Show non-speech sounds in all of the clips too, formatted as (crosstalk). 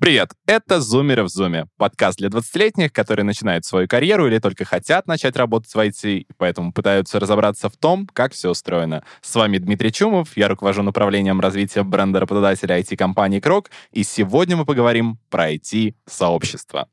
Привет, это «Зумеры в Зуме», подкаст для 20-летних, которые начинают свою карьеру или только хотят начать работать в IT, и поэтому пытаются разобраться в том, как все устроено. С вами Дмитрий Чумов, я руковожу направлением развития бренда работодателя IT-компании «Крок», и сегодня мы поговорим про IT-сообщество.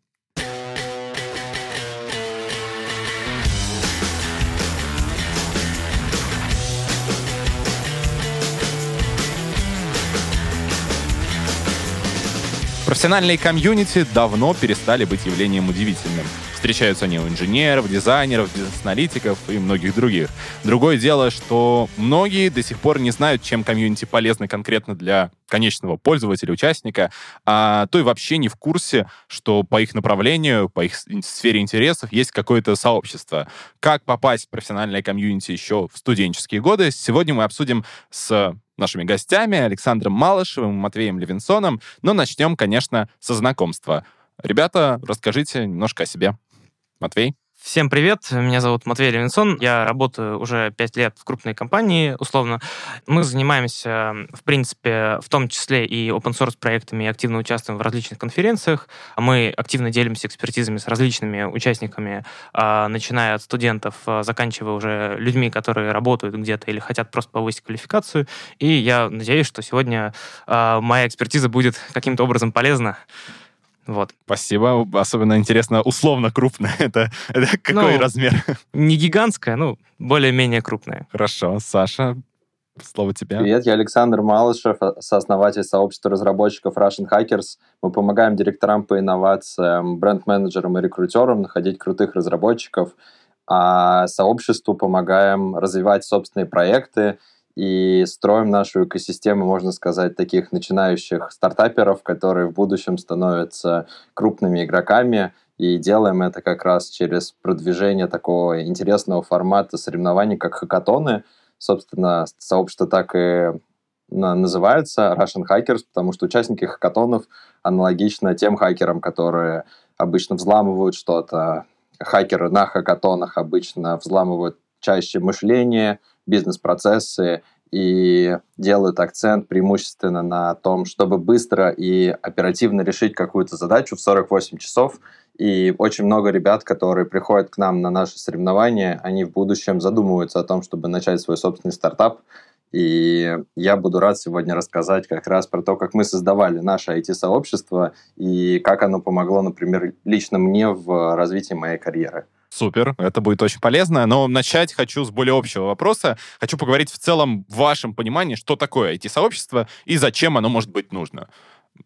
Профессиональные комьюнити давно перестали быть явлением удивительным. Встречаются они у инженеров, дизайнеров, бизнес-аналитиков и многих других. Другое дело, что многие до сих пор не знают, чем комьюнити полезны конкретно для конечного пользователя, участника, а то и вообще не в курсе, что по их направлению, по их сфере интересов есть какое-то сообщество. Как попасть в профессиональное комьюнити еще в студенческие годы, сегодня мы обсудим с нашими гостями Александром Малышевым и Матвеем Левинсоном. Но начнем, конечно, со знакомства. Ребята, расскажите немножко о себе. Матвей? Всем привет, меня зовут Матвей Левинсон, я работаю уже пять лет в крупной компании, условно. Мы занимаемся, в принципе, в том числе и open-source проектами, и активно участвуем в различных конференциях. Мы активно делимся экспертизами с различными участниками, а, начиная от студентов, а, заканчивая уже людьми, которые работают где-то или хотят просто повысить квалификацию. И я надеюсь, что сегодня а, моя экспертиза будет каким-то образом полезна. Вот. Спасибо. Особенно интересно, условно крупная. (laughs) Это, это какой ну, размер? (laughs) Не гигантская, ну, более-менее крупная. Хорошо. Саша, слово тебе. Привет, я Александр Малышев, сооснователь сообщества разработчиков Russian Hackers. Мы помогаем директорам по инновациям, бренд-менеджерам и рекрутерам находить крутых разработчиков, а сообществу помогаем развивать собственные проекты, и строим нашу экосистему, можно сказать, таких начинающих стартаперов, которые в будущем становятся крупными игроками, и делаем это как раз через продвижение такого интересного формата соревнований, как хакатоны. Собственно, сообщество так и называется Russian Hackers, потому что участники хакатонов аналогично тем хакерам, которые обычно взламывают что-то. Хакеры на хакатонах обычно взламывают чаще мышление, бизнес-процессы и делают акцент преимущественно на том, чтобы быстро и оперативно решить какую-то задачу в 48 часов. И очень много ребят, которые приходят к нам на наши соревнования, они в будущем задумываются о том, чтобы начать свой собственный стартап. И я буду рад сегодня рассказать как раз про то, как мы создавали наше IT-сообщество и как оно помогло, например, лично мне в развитии моей карьеры. Супер, это будет очень полезно. Но начать хочу с более общего вопроса. Хочу поговорить в целом в вашем понимании, что такое IT-сообщество и зачем оно может быть нужно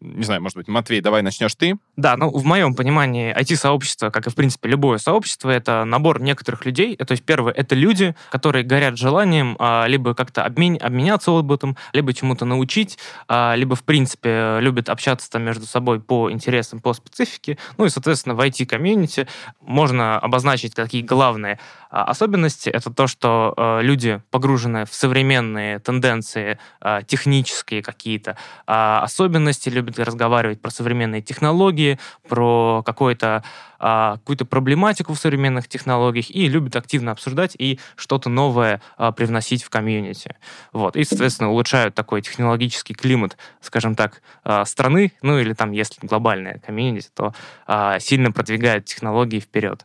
не знаю, может быть, Матвей, давай начнешь ты. Да, ну, в моем понимании IT-сообщество, как и, в принципе, любое сообщество, это набор некоторых людей. То есть, первое, это люди, которые горят желанием а, либо как-то обмен, обменяться опытом, либо чему-то научить, а, либо, в принципе, любят общаться там между собой по интересам, по специфике. Ну и, соответственно, в IT-комьюнити можно обозначить какие главные особенности. Это то, что а, люди, погружены в современные тенденции, а, технические какие-то а, особенности, любят разговаривать про современные технологии, про какой-то а, какую-то проблематику в современных технологиях и любят активно обсуждать и что-то новое а, привносить в комьюнити. Вот. И, соответственно, улучшают такой технологический климат, скажем так, а, страны, ну или там, если глобальная комьюнити, то а, сильно продвигают технологии вперед.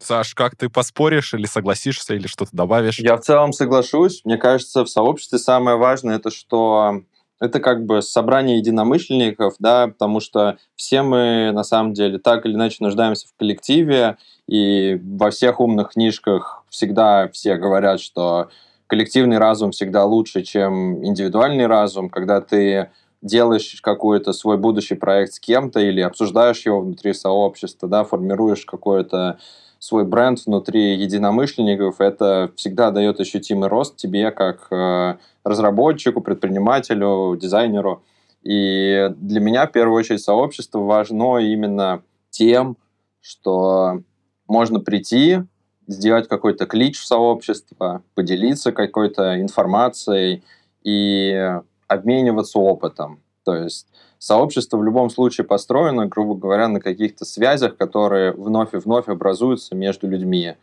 Саш, как ты поспоришь или согласишься, или что-то добавишь? Я в целом соглашусь. Мне кажется, в сообществе самое важное это, что это как бы собрание единомышленников, да, потому что все мы на самом деле так или иначе нуждаемся в коллективе, и во всех умных книжках всегда все говорят, что коллективный разум всегда лучше, чем индивидуальный разум, когда ты делаешь какой-то свой будущий проект с кем-то или обсуждаешь его внутри сообщества, да, формируешь какой-то свой бренд внутри единомышленников, это всегда дает ощутимый рост тебе как э, разработчику, предпринимателю, дизайнеру. И для меня, в первую очередь, сообщество важно именно тем, что можно прийти, сделать какой-то клич в сообщество, поделиться какой-то информацией и обмениваться опытом. То есть сообщество в любом случае построено, грубо говоря, на каких-то связях, которые вновь и вновь образуются между людьми.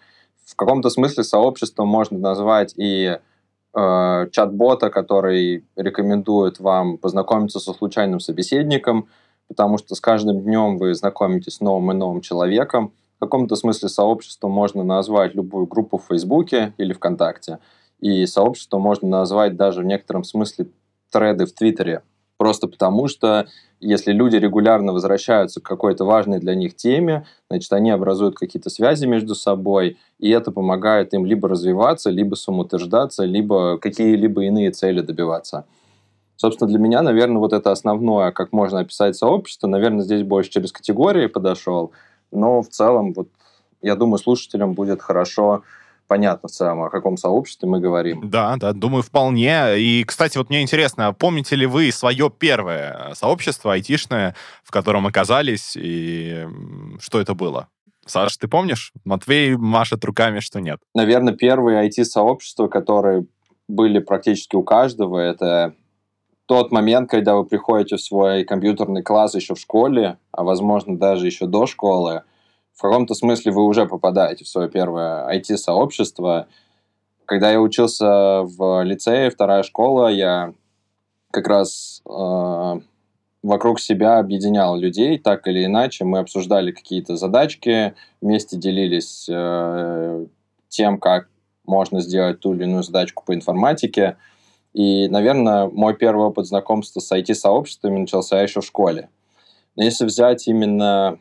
В каком-то смысле сообщество можно назвать и э, чат-бота, который рекомендует вам познакомиться со случайным собеседником, потому что с каждым днем вы знакомитесь с новым и новым человеком. В каком-то смысле сообщество можно назвать любую группу в Фейсбуке или ВКонтакте. И сообщество можно назвать даже в некотором смысле треды в Твиттере. Просто потому что если люди регулярно возвращаются к какой-то важной для них теме, значит, они образуют какие-то связи между собой, и это помогает им либо развиваться, либо самоутверждаться, либо какие-либо иные цели добиваться. Собственно, для меня, наверное, вот это основное, как можно описать сообщество. Наверное, здесь больше через категории подошел, но в целом, вот, я думаю, слушателям будет хорошо понятно в целом, о каком сообществе мы говорим. Да, да, думаю, вполне. И, кстати, вот мне интересно, помните ли вы свое первое сообщество айтишное, в котором оказались, и что это было? Саш, ты помнишь? Матвей машет руками, что нет. Наверное, первые IT-сообщества, которые были практически у каждого, это тот момент, когда вы приходите в свой компьютерный класс еще в школе, а возможно даже еще до школы, в каком-то смысле вы уже попадаете в свое первое IT-сообщество. Когда я учился в лицее, вторая школа, я как раз э, вокруг себя объединял людей, так или иначе. Мы обсуждали какие-то задачки, вместе делились э, тем, как можно сделать ту или иную задачку по информатике. И, наверное, мой первый опыт знакомства с IT-сообществами начался еще в школе. Но если взять именно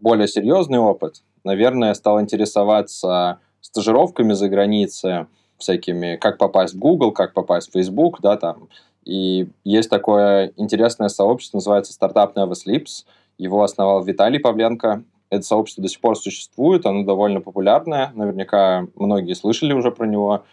более серьезный опыт, наверное, стал интересоваться стажировками за границей, всякими, как попасть в Google, как попасть в Facebook, да, там. И есть такое интересное сообщество, называется Startup Never Sleeps. Его основал Виталий Павленко. Это сообщество до сих пор существует, оно довольно популярное, наверняка многие слышали уже про него.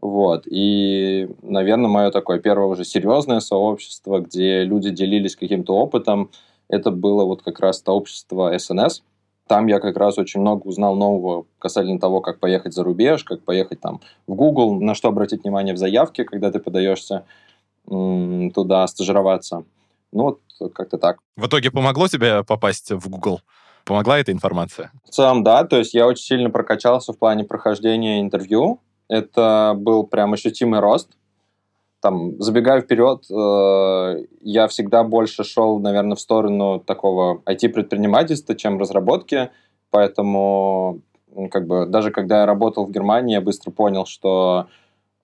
Вот. И, наверное, мое такое первое уже серьезное сообщество, где люди делились каким-то опытом, это было вот как раз сообщество SNS. Там я как раз очень много узнал нового касательно того, как поехать за рубеж, как поехать там в Google, на что обратить внимание в заявке, когда ты подаешься туда стажироваться. Ну, вот как-то так. В итоге помогло тебе попасть в Google? Помогла эта информация? В целом, да. То есть я очень сильно прокачался в плане прохождения интервью. Это был прям ощутимый рост. Там, забегая вперед, э, я всегда больше шел, наверное, в сторону такого IT-предпринимательства, чем разработки. Поэтому, как бы, даже когда я работал в Германии, я быстро понял, что,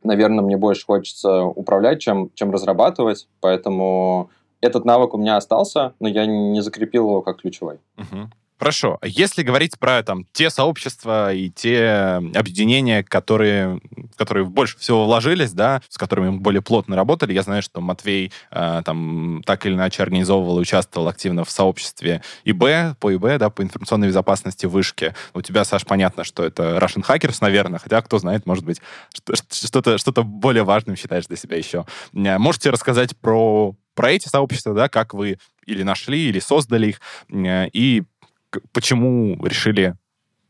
наверное, мне больше хочется управлять, чем, чем разрабатывать. Поэтому этот навык у меня остался, но я не закрепил его как ключевой. Угу. Хорошо. Если говорить про там те сообщества и те объединения, которые, которые больше всего вложились, да, с которыми мы более плотно работали, я знаю, что Матвей э, там так или иначе организовывал и участвовал активно в сообществе ИБ, по ИБ, да, по информационной безопасности вышки. У тебя, Саш, понятно, что это Russian Hackers, наверное, хотя, кто знает, может быть, что-то что более важным считаешь для себя еще. Э, можете рассказать про про эти сообщества, да, как вы или нашли, или создали их, и почему решили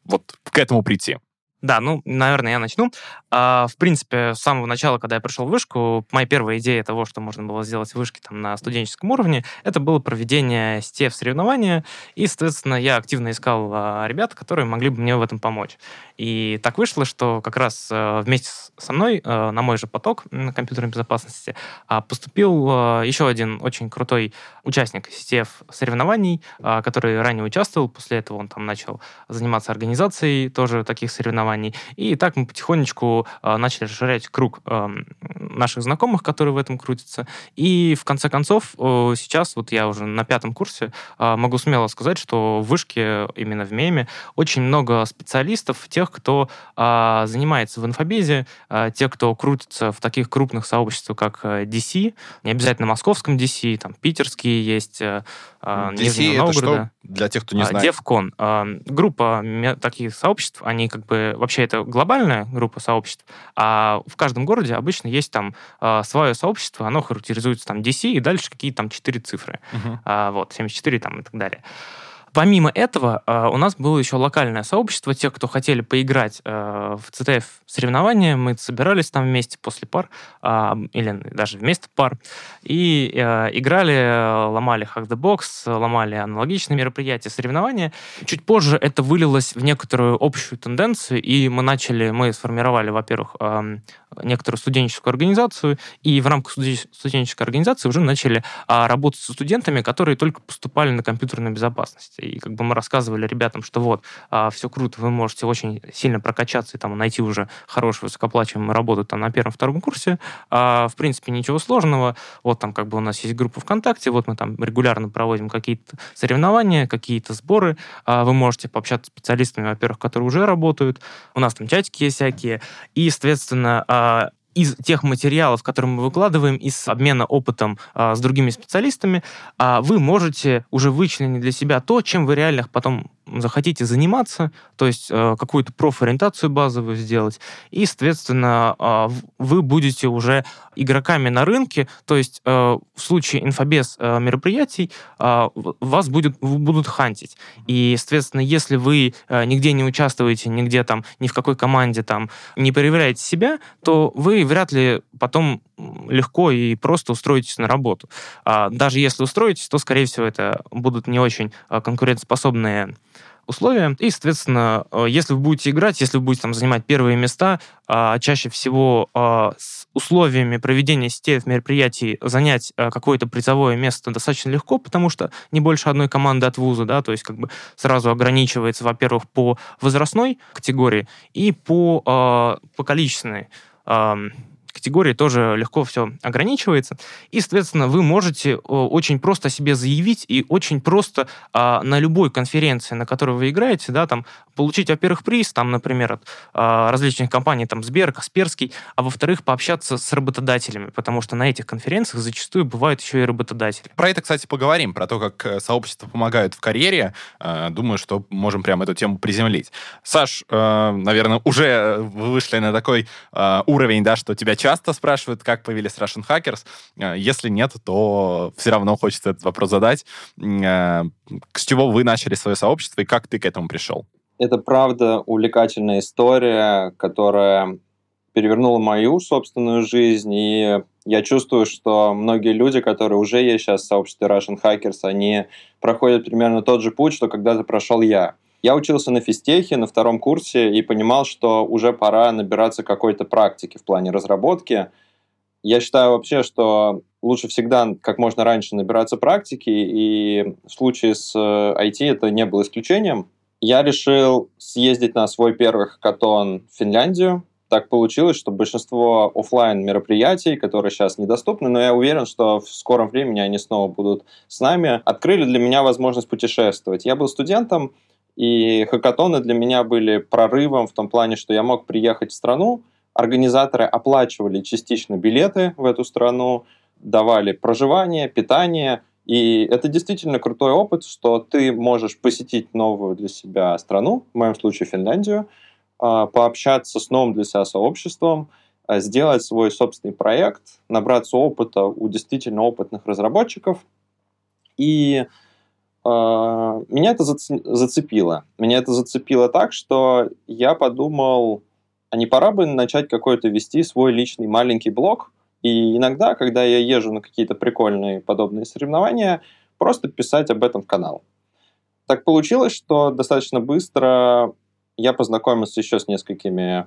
вот к этому прийти? Да, ну, наверное, я начну. А, в принципе, с самого начала, когда я пришел в вышку, моя первая идея того, что можно было сделать в вышке там, на студенческом уровне, это было проведение STF-соревнования, и, соответственно, я активно искал а, ребят, которые могли бы мне в этом помочь. И так вышло, что как раз а, вместе со мной а, на мой же поток на компьютерной безопасности а, поступил а, еще один очень крутой участник STF-соревнований, а, который ранее участвовал, после этого он там начал заниматься организацией тоже таких соревнований, соревнований. И так мы потихонечку э, начали расширять круг э, наших знакомых, которые в этом крутятся. И в конце концов, э, сейчас вот я уже на пятом курсе э, могу смело сказать, что в вышке, именно в меме, очень много специалистов, тех, кто э, занимается в инфобезе, э, те, кто крутится в таких крупных сообществах, как DC, не обязательно московском DC, там питерские есть, э, DC это что? Для тех, кто не знает. DevCon. Группа таких сообществ, они как бы вообще это глобальная группа сообществ, а в каждом городе обычно есть там э, свое сообщество, оно характеризуется там DC и дальше какие-то там четыре цифры. Uh-huh. А, вот, 74 там и так далее. Помимо этого, э, у нас было еще локальное сообщество тех, кто хотели поиграть э, в CTF соревнования. Мы собирались там вместе после пар, а, или даже вместо пар, и играли, ломали Hack the Box, ломали аналогичные мероприятия, соревнования. Чуть позже это вылилось в некоторую общую тенденцию, и мы начали, мы сформировали, во-первых, некоторую студенческую организацию, и в рамках студенческой организации уже начали а, работать со студентами, которые только поступали на компьютерную безопасность. И как бы мы рассказывали ребятам, что вот, а, все круто, вы можете очень сильно прокачаться и там найти уже хорошую высокоплачиваемую работу там на первом-втором курсе. А, в принципе, ничего сложного. Вот там как бы у нас есть группа ВКонтакте, вот мы там регулярно проводим какие-то соревнования, какие-то сборы. А, вы можете пообщаться с специалистами, во-первых, которые уже работают. У нас там чатики есть всякие. И, соответственно, из тех материалов, которые мы выкладываем, из обмена опытом а, с другими специалистами, а, вы можете уже вычленить для себя то, чем вы реально потом захотите заниматься, то есть э, какую-то профориентацию базовую сделать, и, соответственно, э, вы будете уже игроками на рынке, то есть э, в случае инфобес э, мероприятий э, вас будет, будут хантить. И, соответственно, если вы э, нигде не участвуете, нигде там, ни в какой команде там не проявляете себя, то вы вряд ли потом легко и просто устроитесь на работу. А даже если устроитесь, то, скорее всего, это будут не очень э, конкурентоспособные условия. И, соответственно, э, если вы будете играть, если вы будете там занимать первые места, а, чаще всего а, с условиями проведения сетевых мероприятий занять а, какое-то призовое место достаточно легко, потому что не больше одной команды от вуза, да, то есть как бы сразу ограничивается, во-первых, по возрастной категории и по, по количественной категории тоже легко все ограничивается. И, соответственно, вы можете очень просто себе заявить и очень просто а, на любой конференции, на которой вы играете, да, там, получить, во-первых, приз, там, например, от а, различных компаний, там, Сбер, Касперский, а во-вторых, пообщаться с работодателями, потому что на этих конференциях зачастую бывают еще и работодатели. Про это, кстати, поговорим, про то, как э, сообщества помогают в карьере. Э, думаю, что можем прямо эту тему приземлить. Саш, э, наверное, уже вышли на такой уровень, да, что тебя часто спрашивают, как появились Russian Hackers. Э, если нет, то все равно хочется этот вопрос задать. Э, с чего вы начали свое сообщество и как ты к этому пришел? Это правда увлекательная история, которая перевернула мою собственную жизнь, и я чувствую, что многие люди, которые уже есть сейчас в сообществе Russian Hackers, они проходят примерно тот же путь, что когда-то прошел я. Я учился на физтехе на втором курсе и понимал, что уже пора набираться какой-то практики в плане разработки. Я считаю вообще, что лучше всегда как можно раньше набираться практики, и в случае с IT э, это не было исключением. Я решил съездить на свой первый хакатон в Финляндию. Так получилось, что большинство офлайн мероприятий, которые сейчас недоступны, но я уверен, что в скором времени они снова будут с нами, открыли для меня возможность путешествовать. Я был студентом, и хакатоны для меня были прорывом в том плане, что я мог приехать в страну, организаторы оплачивали частично билеты в эту страну, давали проживание, питание, и это действительно крутой опыт, что ты можешь посетить новую для себя страну, в моем случае Финляндию, а, пообщаться с новым для себя сообществом, а, сделать свой собственный проект, набраться опыта у действительно опытных разработчиков. И меня это зацепило. Меня это зацепило так, что я подумал, а не пора бы начать какой-то вести свой личный маленький блог, и иногда, когда я езжу на какие-то прикольные подобные соревнования, просто писать об этом в канал. Так получилось, что достаточно быстро я познакомился еще с несколькими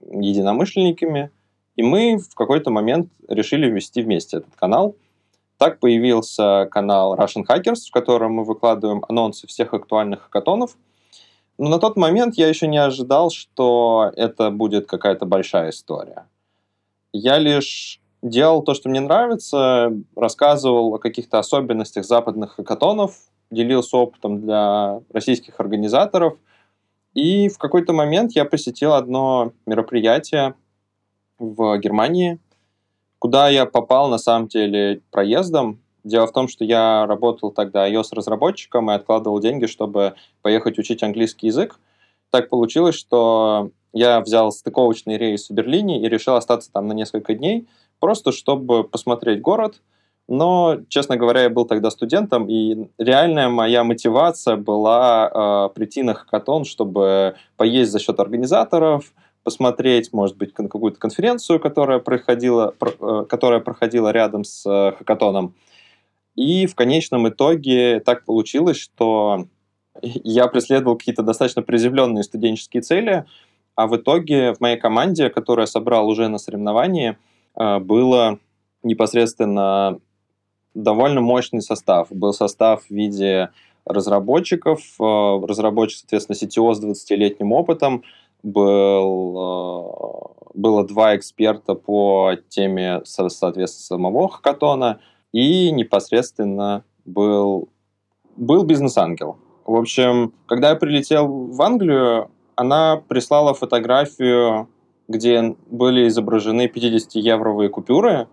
единомышленниками, и мы в какой-то момент решили ввести вместе этот канал – так появился канал Russian Hackers, в котором мы выкладываем анонсы всех актуальных хакатонов. Но на тот момент я еще не ожидал, что это будет какая-то большая история. Я лишь делал то, что мне нравится, рассказывал о каких-то особенностях западных хакатонов, делился опытом для российских организаторов. И в какой-то момент я посетил одно мероприятие в Германии, Куда я попал, на самом деле, проездом. Дело в том, что я работал тогда iOS-разработчиком и откладывал деньги, чтобы поехать учить английский язык. Так получилось, что я взял стыковочный рейс в Берлине и решил остаться там на несколько дней, просто чтобы посмотреть город, Но, честно говоря, я был тогда студентом, и реальная моя мотивация была э, прийти на хакатон, чтобы поесть за счет организаторов, посмотреть, может быть, на какую-то конференцию, которая проходила, про, э, которая проходила рядом с э, хакатоном. И в конечном итоге так получилось, что я преследовал какие-то достаточно приземленные студенческие цели, а в итоге в моей команде, которую я собрал уже на соревновании, э, было непосредственно довольно мощный состав. Был состав в виде разработчиков, разработчик, соответственно, CTO с 20-летним опытом, был, э, было два эксперта по теме, соответственно, самого хакатона, и непосредственно был, был бизнес-ангел. В общем, когда я прилетел в Англию, она прислала фотографию, где были изображены 50-евровые купюры,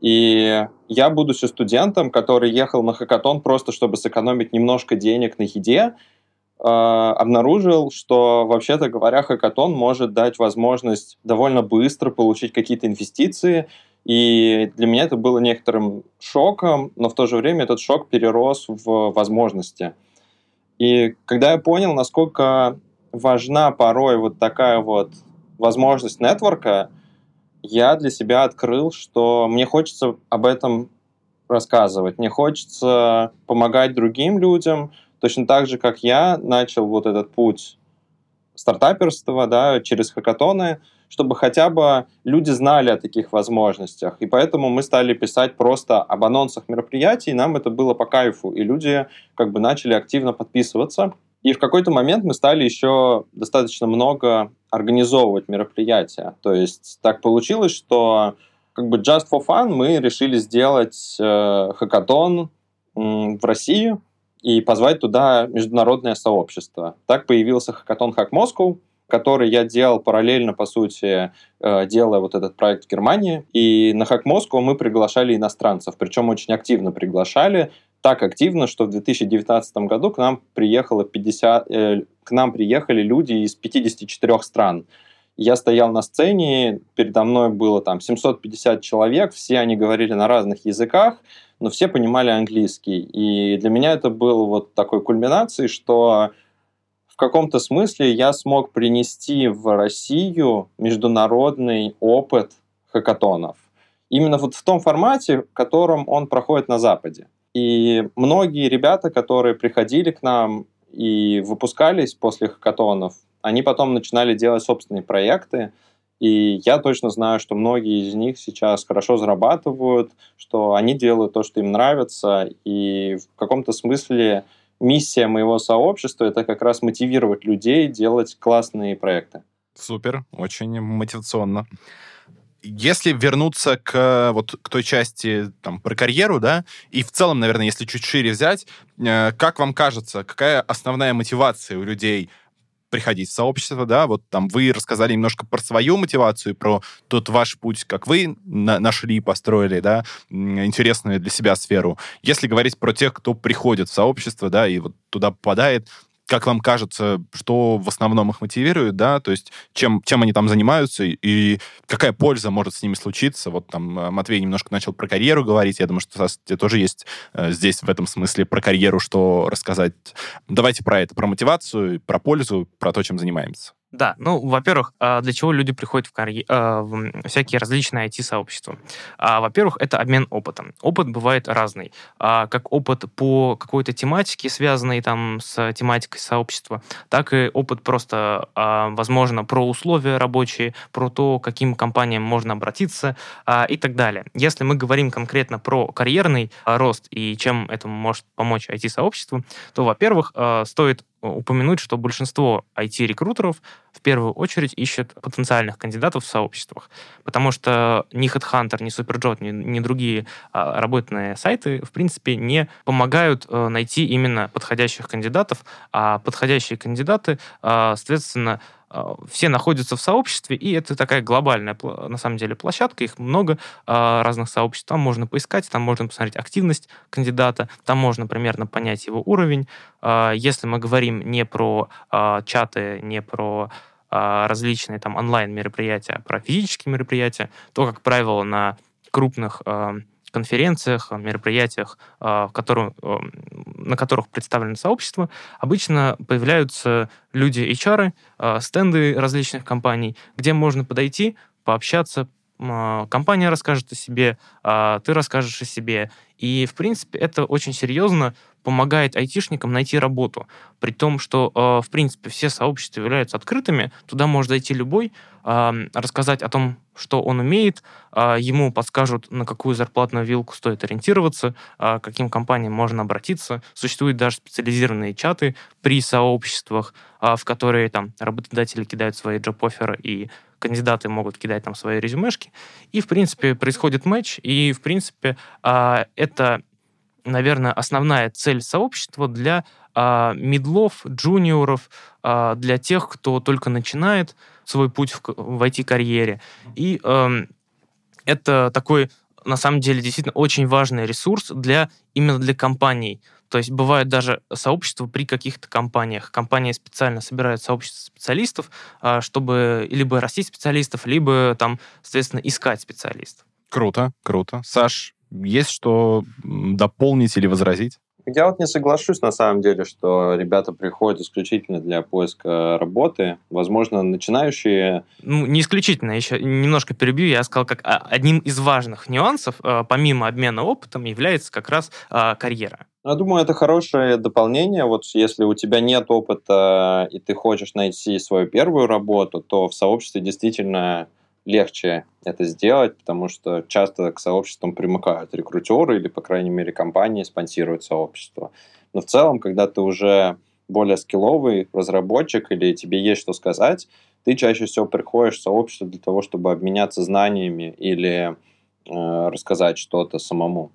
и я, будучи студентом, который ехал на хакатон просто, чтобы сэкономить немножко денег на еде, обнаружил, что, вообще-то говоря, хакатон может дать возможность довольно быстро получить какие-то инвестиции, и для меня это было некоторым шоком, но в то же время этот шок перерос в возможности. И когда я понял, насколько важна порой вот такая вот возможность нетворка, я для себя открыл, что мне хочется об этом рассказывать, мне хочется помогать другим людям, точно так же, как я начал вот этот путь стартаперства, да, через хакатоны, чтобы хотя бы люди знали о таких возможностях. И поэтому мы стали писать просто об анонсах мероприятий, и нам это было по кайфу, и люди как бы начали активно подписываться. И в какой-то момент мы стали еще достаточно много организовывать мероприятия. То есть так получилось, что как бы just for fun мы решили сделать э, хакатон э, в России и позвать туда международное сообщество. Так появился хакатон Hack Moscow, который я делал параллельно, по сути, э, делая вот этот проект в Германии. И на Hack Moscow мы приглашали иностранцев, причем очень активно приглашали так активно, что в 2019 году к нам приехало 50, э, к нам приехали люди из 54 стран. Я стоял на сцене, передо мной было там 750 человек, все они говорили на разных языках, но все понимали английский. И для меня это было вот такой кульминацией, что в каком-то смысле я смог принести в Россию международный опыт хакатонов. Именно вот в том формате, в котором он проходит на Западе. И многие ребята, которые приходили к нам и выпускались после хакатонов, они потом начинали делать собственные проекты, и я точно знаю, что многие из них сейчас хорошо зарабатывают, что они делают то, что им нравится, и в каком-то смысле миссия моего сообщества — это как раз мотивировать людей делать классные проекты. Супер, очень мотивационно. Если вернуться к вот к той части там про карьеру, да, и в целом, наверное, если чуть шире взять, э, как вам кажется, какая основная мотивация у людей приходить в сообщество, да, вот там вы рассказали немножко про свою мотивацию, про тот ваш путь, как вы на нашли, построили, да, интересную для себя сферу. Если говорить про тех, кто приходит в сообщество, да, и вот туда попадает, как вам кажется, что в основном их мотивирует, да, то есть чем, чем они там занимаются и какая польза может с ними случиться. Вот там э, Матвей немножко начал про карьеру говорить, я думаю, что тебе тоже есть э, здесь в этом смысле про карьеру что рассказать. Давайте про это, про мотивацию, про пользу, про то, чем занимаемся. Да, ну, во-первых, а, для чего люди приходят в, карьер... А, в всякие различные IT-сообщества? А, во-первых, это обмен опытом. Опыт бывает разный. Как опыт по какой-то тематике, связанной там с тематикой сообщества, так и опыт просто, возможно, про условия рабочие, про то, к каким компаниям можно обратиться и так далее. Если мы говорим конкретно про карьерный рост и чем этому может помочь IT-сообществу, то, во-первых, стоит упомянуть, что большинство IT-рекрутеров в первую очередь ищет потенциальных кандидатов в сообществах, потому что ни HeadHunter, ни SuperJob, ни, ни другие а, работные сайты, в принципе, не помогают а, найти именно подходящих кандидатов, а подходящие кандидаты, а, соответственно, все находятся в сообществе, и это такая глобальная, на самом деле, площадка, их много а, разных сообществ. Там можно поискать, там можно посмотреть активность кандидата, там можно примерно понять его уровень. А, если мы говорим не про чаты, не про различные там онлайн-мероприятия, а про физические мероприятия, то, как правило, на крупных конференциях, мероприятиях, в котором, на которых представлено сообщество, обычно появляются люди HR, стенды различных компаний, где можно подойти, пообщаться, компания расскажет о себе, ты расскажешь о себе. И, в принципе, это очень серьезно помогает айтишникам найти работу. При том, что, в принципе, все сообщества являются открытыми, туда может зайти любой, рассказать о том, что он умеет, ему подскажут, на какую зарплатную вилку стоит ориентироваться, к каким компаниям можно обратиться. Существуют даже специализированные чаты при сообществах, в которые там работодатели кидают свои джоб-офферы и кандидаты могут кидать там свои резюмешки, и, в принципе, происходит матч, и, в принципе, а, это, наверное, основная цель сообщества для а, медлов, джуниоров, а, для тех, кто только начинает свой путь в, в IT-карьере. И эм, это такой, на самом деле, действительно очень важный ресурс для именно для компаний, то есть бывают даже сообщества при каких-то компаниях. Компании специально собирают сообщество специалистов, а, чтобы либо растить специалистов, либо там, соответственно, искать специалистов. Круто, круто. Саш, есть что дополнить или возразить? Я вот не соглашусь на самом деле, что ребята приходят исключительно для поиска работы. Возможно, начинающие... Ну, не исключительно, еще немножко перебью. Я сказал, как а, одним из важных нюансов, а, помимо обмена опытом, является как раз а, карьера. Я думаю, это хорошее дополнение. Вот если у тебя нет опыта и ты хочешь найти свою первую работу, то в сообществе действительно легче это сделать, потому что часто к сообществам примыкают рекрутеры или, по крайней мере, компании спонсируют сообщество. Но в целом, когда ты уже более скилловый разработчик или тебе есть что сказать, ты чаще всего приходишь в сообщество для того, чтобы обменяться знаниями или э, рассказать что-то самому.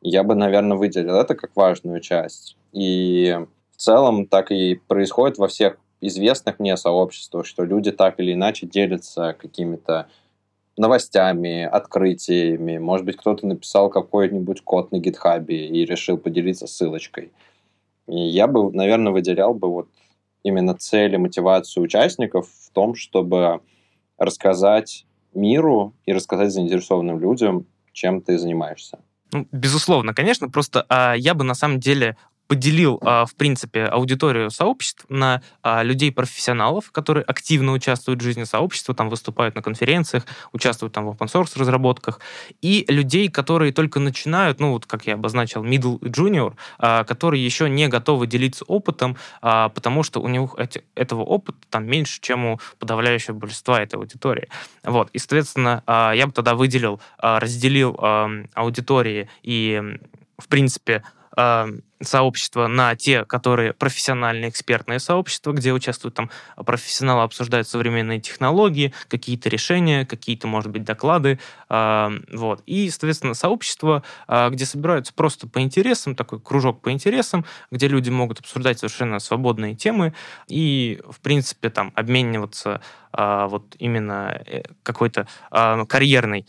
Я бы, наверное, выделил это как важную часть. И в целом так и происходит во всех известных мне сообществах, что люди так или иначе делятся какими-то новостями, открытиями. Может быть, кто-то написал какой-нибудь код на гитхабе и решил поделиться ссылочкой. И я бы, наверное, выделял бы вот именно цель и мотивацию участников в том, чтобы рассказать миру и рассказать заинтересованным людям, чем ты занимаешься. Ну, безусловно, конечно, просто а, я бы на самом деле поделил, а, в принципе, аудиторию сообществ на а, людей-профессионалов, которые активно участвуют в жизни сообщества, там выступают на конференциях, участвуют там в open-source разработках, и людей, которые только начинают, ну вот как я обозначил, middle и junior, а, которые еще не готовы делиться опытом, потому что у них этого опыта там меньше, чем у подавляющего большинства этой аудитории. Вот, и, соответственно, я бы тогда выделил, разделил аудитории и, в принципе, сообщества на те, которые профессиональные экспертные сообщества, где участвуют там профессионалы, обсуждают современные технологии, какие-то решения, какие-то, может быть, доклады. Э, вот. И, соответственно, сообщество, э, где собираются просто по интересам, такой кружок по интересам, где люди могут обсуждать совершенно свободные темы и, в принципе, там обмениваться вот именно э, какой-то карьерной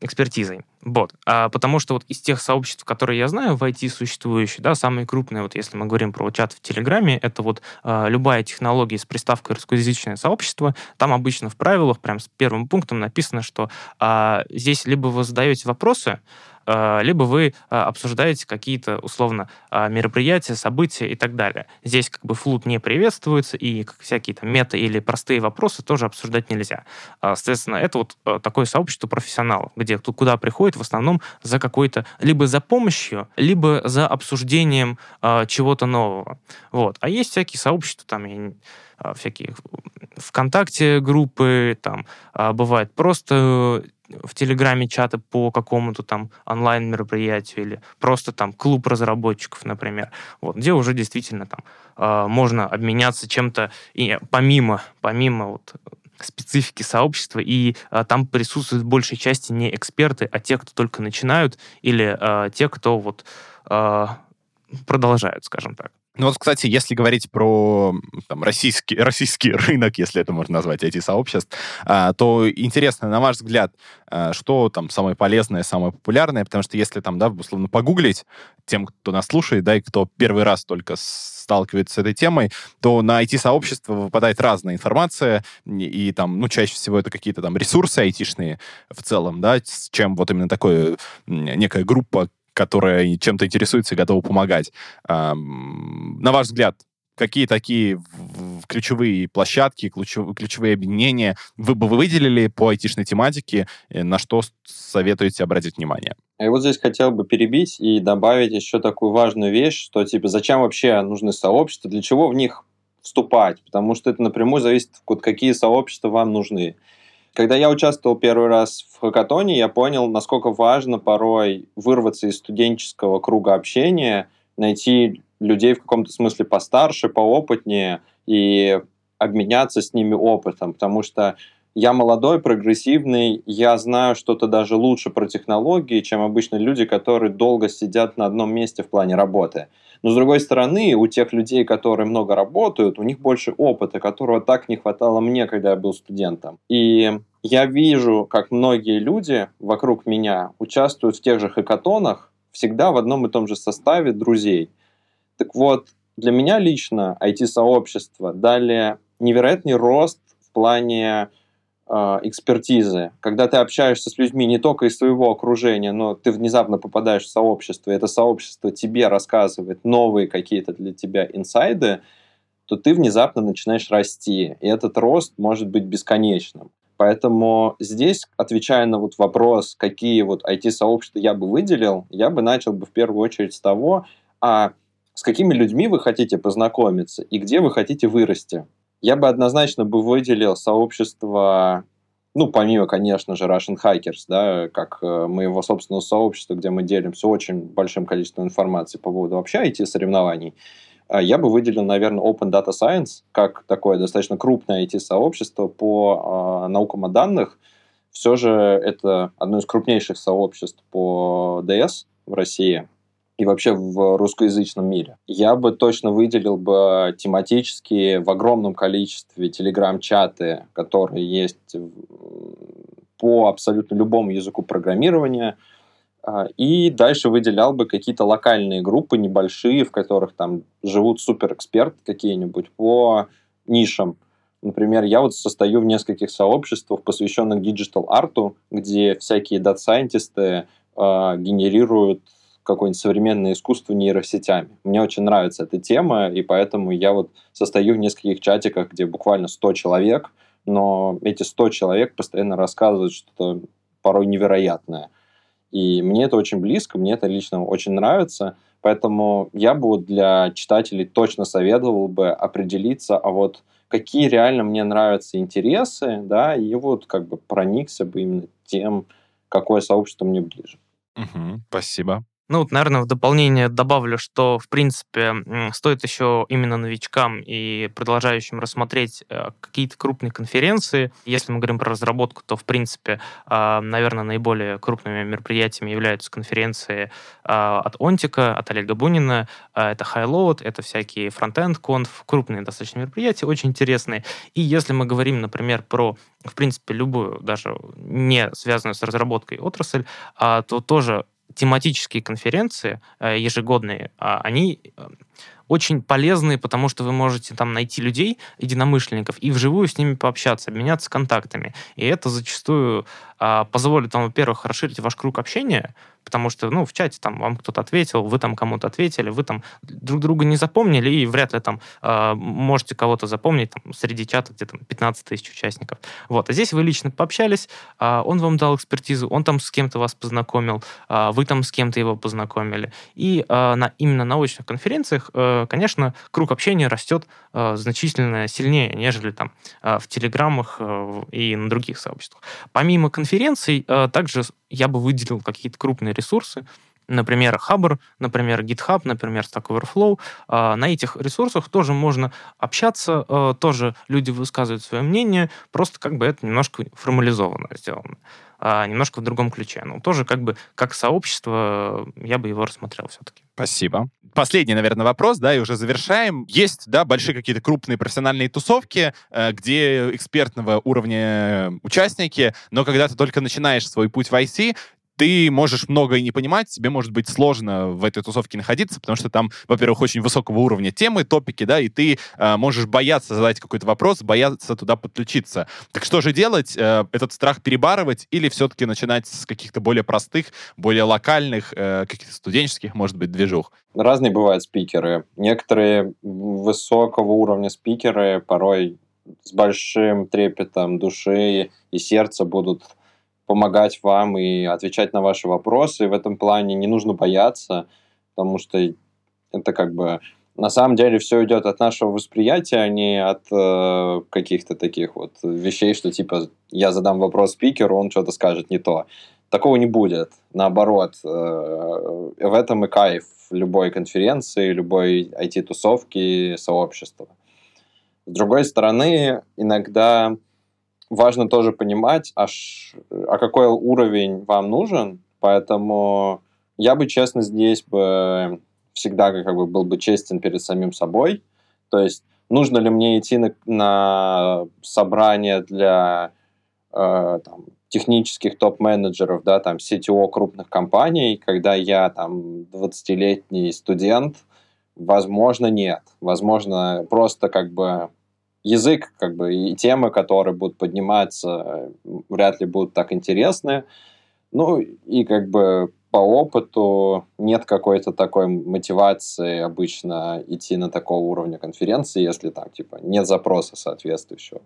экспертизой. Вот. А, потому что вот из тех сообществ, которые я знаю в IT существующие, да, самые крупные, вот если мы говорим про чат в Телеграме, это вот а, любая технология с приставкой русскоязычное сообщество, там обычно в правилах прям с первым пунктом написано, что а, здесь либо вы задаете вопросы, либо вы а, обсуждаете какие-то, условно, а, мероприятия, события и так далее. Здесь как бы флут не приветствуется, и всякие там мета или простые вопросы тоже обсуждать нельзя. Соответственно, это вот такое сообщество профессионалов, где куда приходит в основном за какой-то, либо за помощью, либо за обсуждением чего-то нового. Вот. А есть всякие сообщества, там, всякие ВКонтакте группы, там, бывает просто в Телеграме чаты по какому-то там онлайн-мероприятию или просто там клуб разработчиков, например, вот, где уже действительно там э, можно обменяться чем-то и помимо, помимо вот специфики сообщества, и а, там присутствуют в большей части не эксперты, а те, кто только начинают, или а, те, кто вот а, продолжают, скажем так. Ну вот, кстати, если говорить про там, российский, (laughs) российский рынок, если это можно назвать, эти сообществ, а, то интересно, на ваш взгляд, а, что там самое полезное, самое популярное, потому что если там, да, условно, погуглить тем, кто нас слушает, да, и кто первый раз только сталкивается с этой темой, то на IT-сообщество выпадает разная информация, и, там, ну, чаще всего это какие-то там ресурсы айтишные в целом, да, чем вот именно такое некая группа, которая чем-то интересуется и готова помогать. На ваш взгляд, какие такие ключевые площадки, ключевые объединения вы бы выделили по айтишной тематике, э, на что советуете обратить внимание? Я вот здесь хотел бы перебить и добавить еще такую важную вещь, что типа зачем вообще нужны сообщества, для чего в них вступать, потому что это напрямую зависит, от какие сообщества вам нужны. Когда я участвовал первый раз в хакатоне, я понял, насколько важно порой вырваться из студенческого круга общения, найти людей в каком-то смысле постарше, поопытнее и обменяться с ними опытом, потому что я молодой, прогрессивный, я знаю что-то даже лучше про технологии, чем обычно люди, которые долго сидят на одном месте в плане работы. Но, с другой стороны, у тех людей, которые много работают, у них больше опыта, которого так не хватало мне, когда я был студентом. И я вижу, как многие люди вокруг меня участвуют в тех же хакатонах, всегда в одном и том же составе друзей. Так вот, для меня лично IT-сообщество дали невероятный рост в плане экспертизы. Когда ты общаешься с людьми не только из своего окружения, но ты внезапно попадаешь в сообщество, и это сообщество тебе рассказывает новые какие-то для тебя инсайды, то ты внезапно начинаешь расти. И этот рост может быть бесконечным. Поэтому здесь, отвечая на вот вопрос, какие вот IT-сообщества я бы выделил, я бы начал бы в первую очередь с того, а с какими людьми вы хотите познакомиться и где вы хотите вырасти. Я бы однозначно бы выделил сообщество, ну, помимо, конечно же, Russian Hackers, да, как э, моего собственного сообщества, где мы делимся очень большим количеством информации по поводу вообще IT-соревнований, а я бы выделил, наверное, Open Data Science как такое достаточно крупное IT-сообщество по э, наукам о данных. Все же это одно из крупнейших сообществ по DS в России и вообще в русскоязычном мире. Я бы точно выделил бы тематически в огромном количестве телеграм-чаты, которые есть по абсолютно любому языку программирования – а, и дальше выделял бы какие-то локальные группы небольшие, в которых там живут суперэксперты какие-нибудь по нишам. Например, я вот состою в нескольких сообществах, посвященных digital-арту, где всякие дата-сайентисты э, генерируют какое-нибудь современное искусство нейросетями. Мне очень нравится эта тема, и поэтому я вот состою в нескольких чатиках, где буквально 100 человек, но эти 100 человек постоянно рассказывают что-то порой невероятное. И мне это очень близко, мне это лично очень нравится. Поэтому я бы для читателей точно советовал бы определиться, а вот какие реально мне нравятся интересы, да, и вот как бы проникся бы именно тем, какое сообщество мне ближе. Угу, спасибо. Ну, вот, наверное, в дополнение добавлю, что, в принципе, стоит еще именно новичкам и продолжающим рассмотреть э, какие-то крупные конференции. Если мы говорим про разработку, то, в принципе, а, наверное, наиболее крупными мероприятиями являются конференции а, от Онтика, от Олега Бунина. А, это Highload, это всякие Frontend Conf, крупные достаточно мероприятия, очень интересные. И если мы говорим, например, про в принципе, любую, даже не связанную с разработкой отрасль, то тоже тематические конференции э, ежегодные, а, они э, очень полезные, потому что вы можете там найти людей, единомышленников, и вживую с ними пообщаться, обменяться контактами. И это зачастую а, позволит вам, во-первых, расширить ваш круг общения, потому что, ну, в чате там вам кто-то ответил, вы там кому-то ответили, вы там друг друга не запомнили, и вряд ли там э, можете кого-то запомнить там, среди чата, где там 15 тысяч участников. Вот. А здесь вы лично пообщались, э, он вам дал экспертизу, он там с кем-то вас познакомил, э, вы там с кем-то его познакомили. И э, на, именно на очных конференциях, э, конечно, круг общения растет э, значительно сильнее, нежели там э, в телеграммах и на других сообществах. Помимо конференций, также я бы выделил какие-то крупные ресурсы, например, Hubber, например, GitHub, например, Stack Overflow. А, на этих ресурсах тоже можно общаться, а, тоже люди высказывают свое мнение, просто как бы это немножко формализованно сделано, а, немножко в другом ключе. Но тоже как бы как сообщество я бы его рассмотрел все-таки. Спасибо. Последний, наверное, вопрос, да, и уже завершаем. Есть, да, большие какие-то крупные профессиональные тусовки, э, где экспертного уровня участники, но когда ты только начинаешь свой путь в IT, ты можешь много и не понимать, тебе может быть сложно в этой тусовке находиться, потому что там, во-первых, очень высокого уровня темы, топики, да, и ты э, можешь бояться задать какой-то вопрос, бояться туда подключиться. Так что же делать? Э, этот страх перебарывать или все-таки начинать с каких-то более простых, более локальных, э, каких-то студенческих, может быть, движух? Разные бывают спикеры. Некоторые высокого уровня спикеры порой с большим трепетом души и сердца будут помогать вам и отвечать на ваши вопросы. В этом плане не нужно бояться, потому что это как бы на самом деле все идет от нашего восприятия, а не от э, каких-то таких вот вещей, что типа я задам вопрос спикеру, он что-то скажет не то. Такого не будет. Наоборот, э, в этом и кайф любой конференции, любой IT-тусовки, сообщества. С другой стороны, иногда важно тоже понимать, аж, а какой уровень вам нужен, поэтому я бы, честно, здесь бы всегда как бы был бы честен перед самим собой, то есть нужно ли мне идти на, на собрание для э, там, технических топ-менеджеров, да, там, CTO крупных компаний, когда я там 20-летний студент, возможно, нет. Возможно, просто как бы язык, как бы, и темы, которые будут подниматься, вряд ли будут так интересны. Ну, и как бы по опыту нет какой-то такой мотивации обычно идти на такого уровня конференции, если там, типа, нет запроса соответствующего.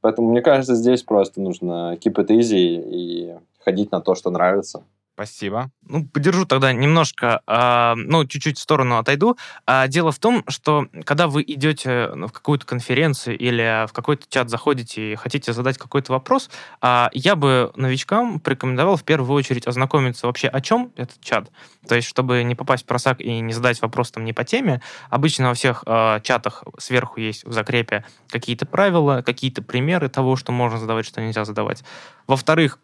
Поэтому, мне кажется, здесь просто нужно keep it easy и ходить на то, что нравится. Спасибо. Ну, подержу тогда немножко, э, ну, чуть-чуть в сторону отойду. А, дело в том, что когда вы идете в какую-то конференцию или в какой-то чат заходите и хотите задать какой-то вопрос, э, я бы новичкам порекомендовал в первую очередь ознакомиться вообще, о чем этот чат. То есть, чтобы не попасть в просак и не задать вопрос там не по теме. Обычно во всех э, чатах сверху есть в закрепе какие-то правила, какие-то примеры того, что можно задавать, что нельзя задавать. Во-вторых,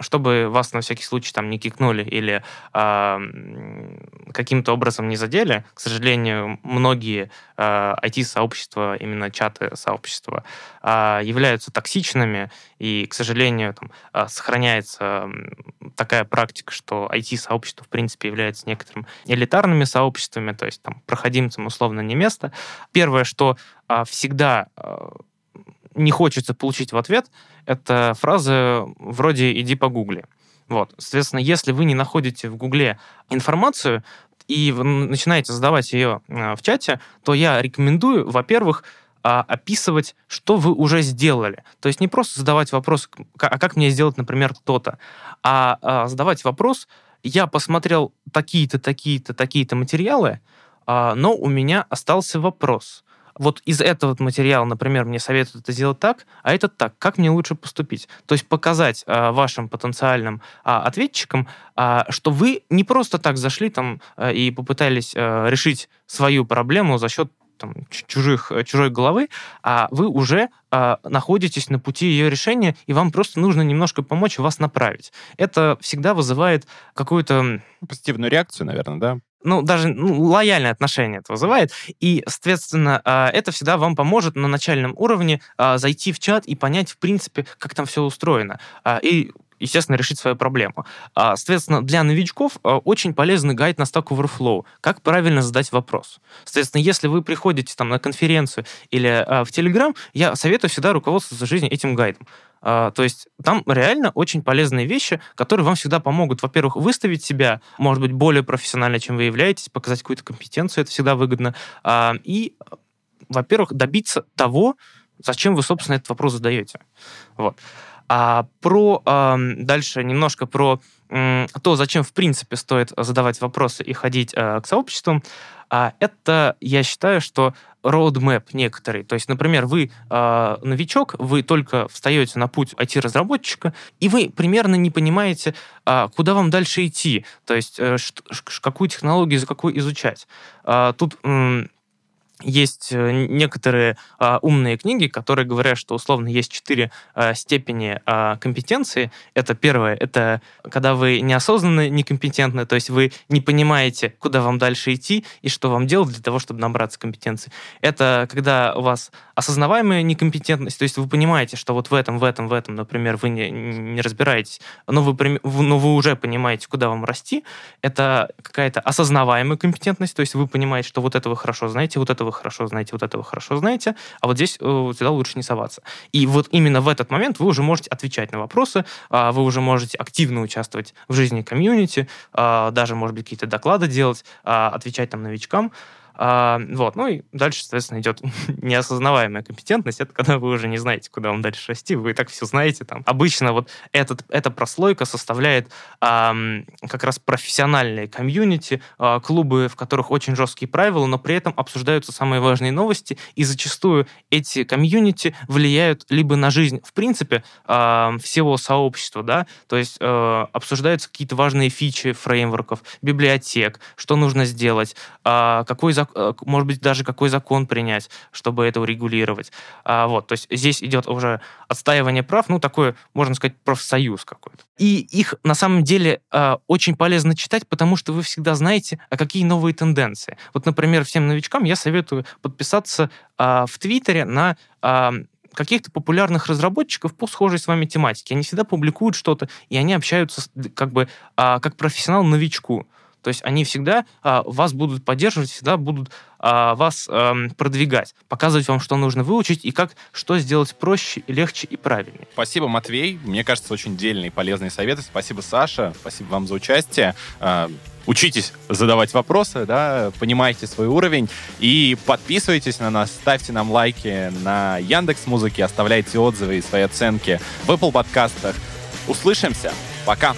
чтобы вас на всякий случай там не кикнули или каким-то образом не задели. К сожалению, многие IT-сообщества, именно чаты сообщества, э, являются токсичными, и, к сожалению, там, э, сохраняется такая практика, что IT-сообщество, в принципе, является некоторым элитарными сообществами, то есть там проходимцам условно не место. Первое, что всегда не хочется получить в ответ, это фразы вроде «иди погугли». Вот. Соответственно, если вы не находите в Гугле информацию, и начинаете задавать ее э, в чате, то я рекомендую, во-первых, а, описывать, что вы уже сделали. То есть не просто задавать вопрос, а как мне сделать, например, то-то, а, а задавать вопрос, я посмотрел такие-то, такие-то, такие-то материалы, а, но у меня остался вопрос вот из этого материала, например, мне советуют это сделать так, а это так. Как мне лучше поступить? То есть показать а, вашим потенциальным а, ответчикам, а, что вы не просто так зашли там а, и попытались а, решить свою проблему за счет там, чужих, чужой головы, а вы уже а, находитесь на пути ее решения, и вам просто нужно немножко помочь вас направить. Это всегда вызывает какую-то... Позитивную реакцию, наверное, да? Ну, даже ну, лояльное отношение это вызывает. И, соответственно, а, это всегда вам поможет на начальном уровне а, зайти в чат и понять, в принципе, как там все устроено. А, и естественно, решить свою проблему. Соответственно, для новичков очень полезный гайд на Stack Overflow. Как правильно задать вопрос. Соответственно, если вы приходите там на конференцию или в Telegram, я советую всегда руководствоваться жизнью этим гайдом. А, то есть там реально очень полезные вещи, которые вам всегда помогут, во-первых, выставить себя, может быть, более профессионально, чем вы являетесь, показать какую-то компетенцию, это всегда выгодно. А, и, во-первых, добиться того, зачем вы, собственно, этот вопрос задаете. Вот. А про дальше немножко про то, зачем в принципе стоит задавать вопросы и ходить к сообществам, а это, я считаю, что roadmap некоторый. То есть, например, вы э, новичок, вы только встаете на путь IT-разработчика, и вы примерно не понимаете, э, куда вам дальше идти, то есть э, какую технологию за какую изучать. Э, тут э, есть э, некоторые а, умные книги, которые говорят, что условно есть четыре а, степени а, компетенции. Это первое, это когда вы неосознанно некомпетентны, то есть вы не понимаете, куда вам дальше идти и что вам делать для того, чтобы набраться компетенции. Это когда у вас осознаваемая некомпетентность, то есть вы понимаете, что вот в этом, в этом, в этом, например, вы не, не разбираетесь, но вы, но вы уже понимаете, куда вам расти. Это какая-то осознаваемая компетентность, то есть вы понимаете, что вот это вы хорошо знаете, вот это вы хорошо знаете, вот это вы хорошо знаете, а вот здесь э, сюда лучше не соваться. И вот именно в этот момент вы уже можете отвечать на вопросы, а, вы уже можете активно участвовать в жизни комьюнити, а, даже, может быть, какие-то доклады делать, а, отвечать там новичкам. А, вот, ну и дальше, соответственно, идет (laughs) неосознаваемая компетентность. Это когда вы уже не знаете, куда вам дальше расти, вы и так все знаете. Там. Обычно вот этот, эта прослойка составляет а, как раз профессиональные комьюнити, а, клубы, в которых очень жесткие правила, но при этом обсуждаются самые важные новости, и зачастую эти комьюнити влияют либо на жизнь, в принципе, а, всего сообщества, да, то есть а, обсуждаются какие-то важные фичи фреймворков, библиотек, что нужно сделать, а, какой закон может быть, даже какой закон принять, чтобы это урегулировать. А, вот, то есть здесь идет уже отстаивание прав, ну, такой, можно сказать, профсоюз какой-то. И их, на самом деле, а, очень полезно читать, потому что вы всегда знаете, а какие новые тенденции. Вот, например, всем новичкам я советую подписаться а, в Твиттере на каких-то популярных разработчиков по схожей с вами тематике. Они всегда публикуют что-то, и они общаются как бы как профессионал новичку. То есть они всегда а, вас будут поддерживать, всегда будут а, вас а, продвигать, показывать вам, что нужно выучить и как что сделать проще, легче и правильнее. Спасибо, Матвей. Мне кажется, очень дельные полезные советы. Спасибо, Саша. Спасибо вам за участие. А, учитесь задавать вопросы, да, понимайте свой уровень и подписывайтесь на нас, ставьте нам лайки на Яндекс Музыке, оставляйте отзывы и свои оценки в Apple подкастах. Услышимся. Пока.